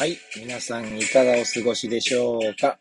はい。皆さんいかがお過ごしでしょうか？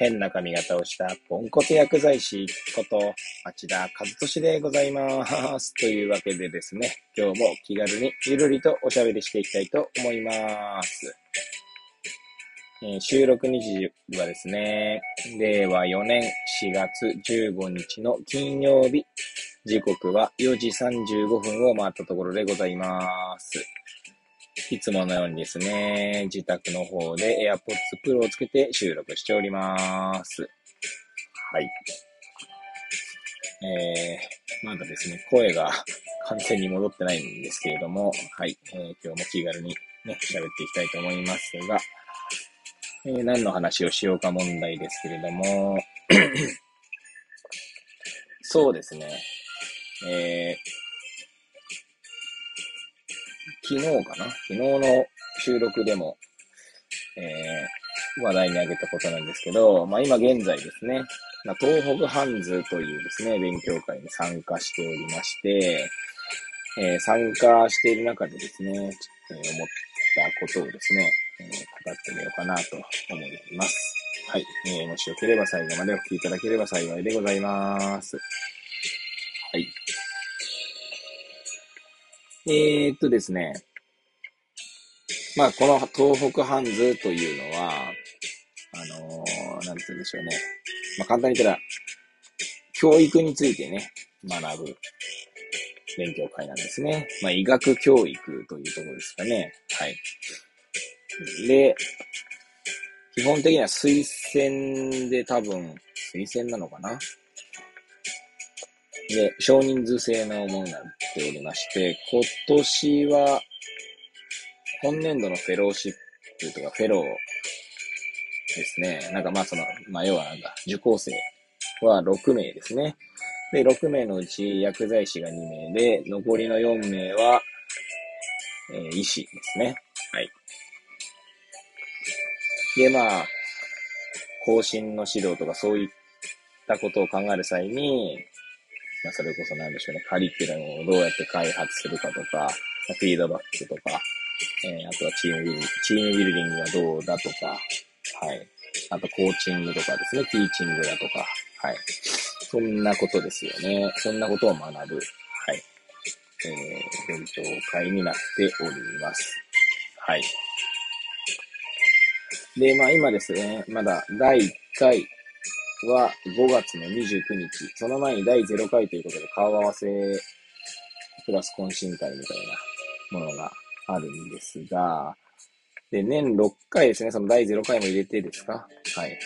変な髪型をしたポンコツ薬剤師こと町田和俊でございます。というわけでですね、今日も気軽にゆるりとおしゃべりしていきたいと思います。えー収録日時はですね、令和4年4月15日の金曜日、時刻は4時35分を回ったところでございます。いつものようにですね、自宅の方で AirPods Pro をつけて収録しております。はい。えー、まだですね、声が完全に戻ってないんですけれども、はい、えー今日も気軽にね、喋っていきたいと思いますが、えー何の話をしようか問題ですけれども、そうですね、えー昨日かな？昨日の収録でも、えー話題に挙げたことなんですけど、まあ今現在ですね、まあ、東北ハンズというですね、勉強会に参加しておりまして、えー参加している中でですね、えー思ったことをですね、えー語ってみようかなと思います。はい、えーもしよければ最後までお聞きいただければ幸いでございます。えー、っとですね。まあ、この東北ハンズというのは、あのーなんて言うんでしょうね。まあ、簡単に言ったら、教育についてね、学ぶ勉強会なんですね。まあ、医学教育というところですかね。はい。で、基本的には推薦で多分、推薦なのかなで、少人数制のものになっておりまして、今年は、今年度のフェローシップとかフェローですね。なんかまあその、まあ要はなんだ、受講生は6名ですね。で、6名のうち薬剤師が2名で、残りの4名は、えー医師ですね。はい。で、まあ、更新の指導とかそういったことを考える際に、まあ、それこそなんでしょうね、カリキュラムをどうやって開発するかとか、フィードバックとか、えーあとはチームビルディングチームビルディングがどうだとか、はい。あとコーチングとかですね、ティーチングだとか、はい。そんなことですよね。そんなことを学ぶ、はい。えー、勉強会になっております。はい。で、まあ今ですね、まだ第1回は5月の29日、その前に第0回ということで顔合わせプラス懇親会みたいなものがあるんですが、で、年6回ですね、その第0回も入れてですか？はい。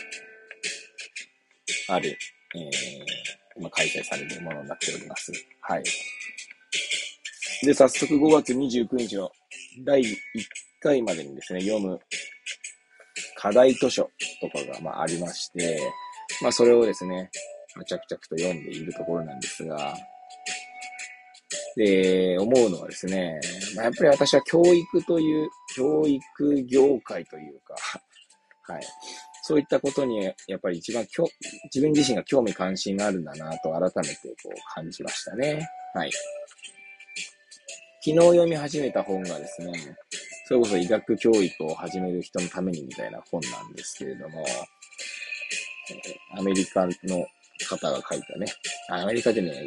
ある、えー、まあ、開催されるものになっております。はい。で、早速5月29日の第1回までにですね、読む課題図書とかが、まあ、ありまして、まあ、それをですね、まあ着々と読んでいるところなんですが、で、思うのはですね、まあ、やっぱり私は教育という、教育業界というか、はい。そういったことに、やっぱり一番きょ、自分自身が興味関心があるんだなと改めてこう感じましたね。はい。昨日読み始めた本がですね、それこそ医学教育を始める人のためにみたいな本なんですけれども、アメリカの方が書いたね、アメリカでね、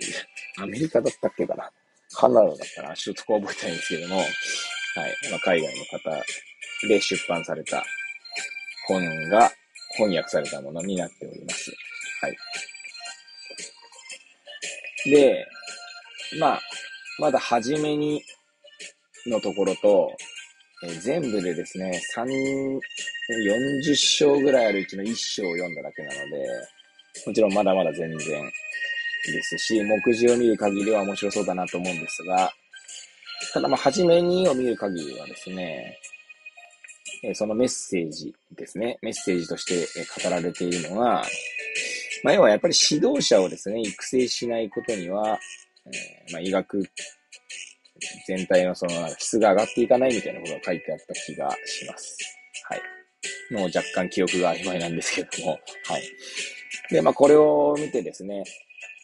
アメリカだったっけかなカナダだったら、ちょっとこう覚えてないんですけども、はい。まあ、海外の方で出版された本が翻訳されたものになっております。はい。で、まあ、まだ初めにのところと、え全部でですね、3、40章ぐらいあるうちの1章を読んだだけなので、もちろんまだまだ全然ですし、目次を見る限りは面白そうだなと思うんですが、ただまあ、初めにを見る限りはですね、そのメッセージですね、メッセージとして語られているのは、まあ、要はやっぱり指導者をですね、育成しないことには、えまあ、医学全体のその質が上がっていかないみたいなことが書いてあった気がします。はい。もう若干記憶が曖昧なんですけども、はい。で、まあこれを見てですね、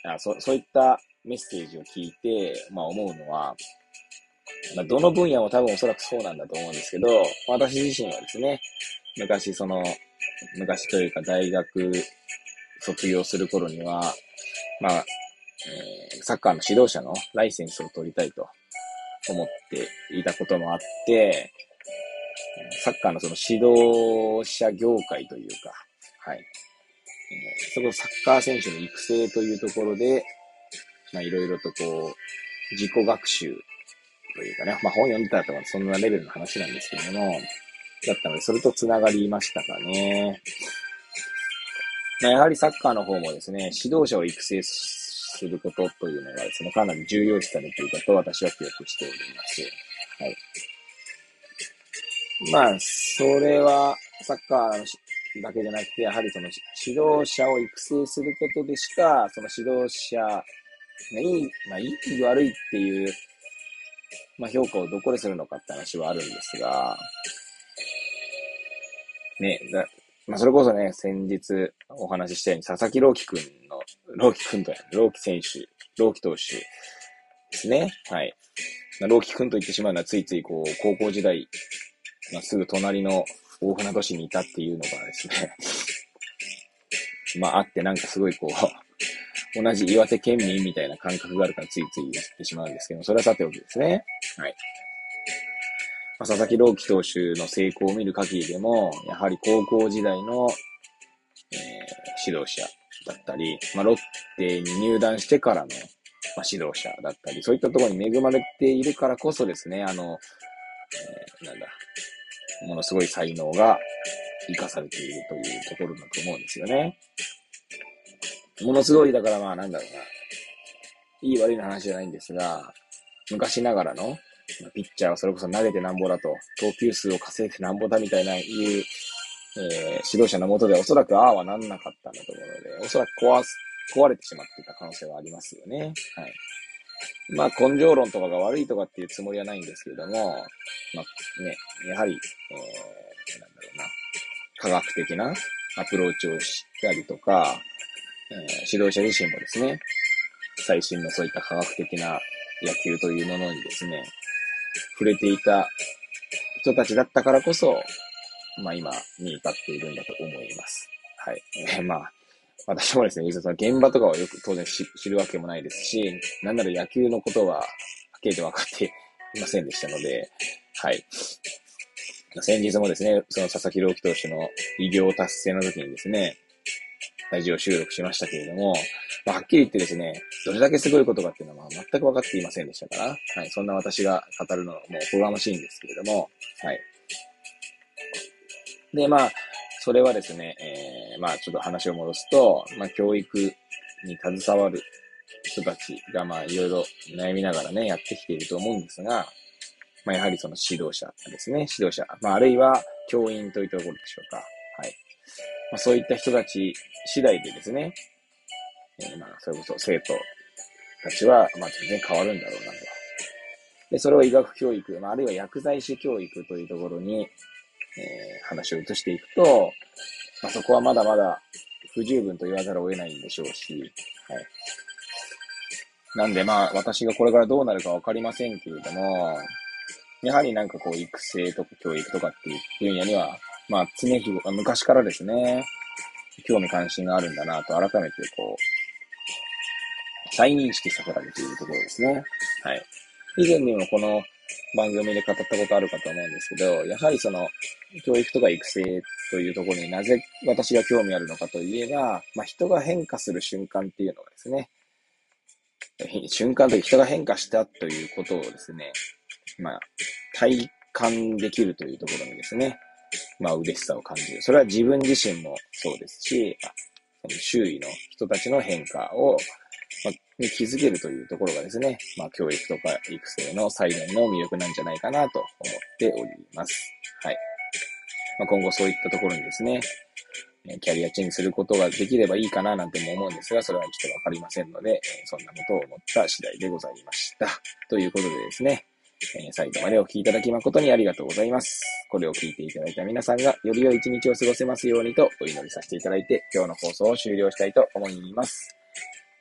あそそういったメッセージを聞いて、まあ思うのは、まあ、どの分野も多分おそらくそうなんだと思うんですけど、私自身はですね、昔その、昔というか大学卒業する頃には、まあ、えー、サッカーの指導者のライセンスを取りたいと思っていたこともあって、サッカーのその指導者業界というか、はい。そこサッカー選手の育成というところで、まあいろいろとこう、自己学習というかね、まあ本読んでたらそんなレベルの話なんですけども、だったので、それと繋がりましたかね。まあ、やはりサッカーの方もですね、指導者を育成することというのがですね、かなり重要視されていたと私は記憶しております。はい。まあ、それは、サッカーだけじゃなくて、やはりその指導者を育成することでしか、その指導者がいい、まあ、いい、悪いっていう、まあ、評価をどこでするのかって話はあるんですが、ね、だまあ、それこそね、先日お話ししたように、佐々木朗希くんの、朗希くんとや、朗希選手、朗希投手ですね。はい。まあ、朗希くんと言ってしまうのは、ついついこう、高校時代、まあ、すぐ隣の大船渡市にいたっていうのがですね、まあ、あってなんかすごいこう、同じ岩手県民みたいな感覚があるからついつい言ってしまうんですけど、それはさておきですね。はい。まあ、佐々木朗希投手の成功を見る限りでも、やはり高校時代の、えー、指導者だったり、まあ、ロッテに入団してからの、まあ、指導者だったり、そういったところに恵まれているからこそですね、あの、えー、なんだ、ものすごい才能が活かされているというところだと思うんですよね。ものすごい、だからまあなんだろうな、いい悪いの話じゃないんですが、昔ながらの、ピッチャーはそれこそ投げてなんぼだと、投球数を稼いでなんぼだみたいな、いう、えー、指導者のもとでおそらくああはなんなかったんだと思うので、おそらく壊す、壊れてしまっていた可能性はありますよね。はい。まあ、根性論とかが悪いとかっていうつもりはないんですけれども、まあね、やはり、えー、なんだろうな、科学的なアプローチをしたりとか、えー、指導者自身もですね、最新のそういった科学的な野球というものにですね、触れていた人たちだったからこそ、まあ今に至っているんだと思います。はい。えー、まあ、私もですね、その現場とかはよく当然知るわけもないですし、なんなら野球のことは、はっきりと分かっていませんでしたので、はい。先日もですね、その佐々木朗希投手の偉業達成の時にですね、ラジオ収録しましたけれども、まあ、はっきり言ってですね、どれだけすごいことかっていうのは全く分かっていませんでしたから、はい、そんな私が語るのはもおこがましいんですけれども、はい。で、まあ、それはですね、えー、まあ、ちょっと話を戻すと、まあ、教育に携わる人たちが、まあ、いろいろ悩みながらね、やってきていると思うんですが、まあ、やはりその指導者ですね、指導者、まあ、あるいは教員というところでしょうか。はい。まあ、そういった人たち次第でですね、えー、まあ、それこそ生徒たちは、まあ、全然変わるんだろうなと。で、それを医学教育、まあ、あるいは薬剤師教育というところに、えー、話を移していくと、まあ、そこはまだまだ不十分と言わざるを得ないんでしょうし、はい。なんでまあ、私がこれからどうなるかわかりませんけれども、やはりなんかこう、育成とか教育とかっていう分野には、まあ、常日頃、昔からですね、興味関心があるんだなと改めてこう、再認識させられているところですね。はい。以前にもこの番組で語ったことあるかと思うんですけど、やはりその、教育とか育成というところになぜ私が興味あるのかといえば、まあ、人が変化する瞬間っていうのがですね、瞬間という人が変化したということをですね、まあ、体感できるというところにですね、まあ、嬉しさを感じる。それは自分自身もそうですし、その周囲の人たちの変化を、まあ、に気づけるというところがですね、まあ、教育とか育成の最大の魅力なんじゃないかなと思っております。はい。まあ、今後そういったところにですね、キャリアチェンジすることができればいいかななんても思うんですが、それはちょっとわかりませんので、そんなことを思った次第でございました。ということでですね、最後までお聴きいただき誠にありがとうございます。これを聞いていただいた皆さんがより良い一日を過ごせますようにとお祈りさせていただいて、今日の放送を終了したいと思います。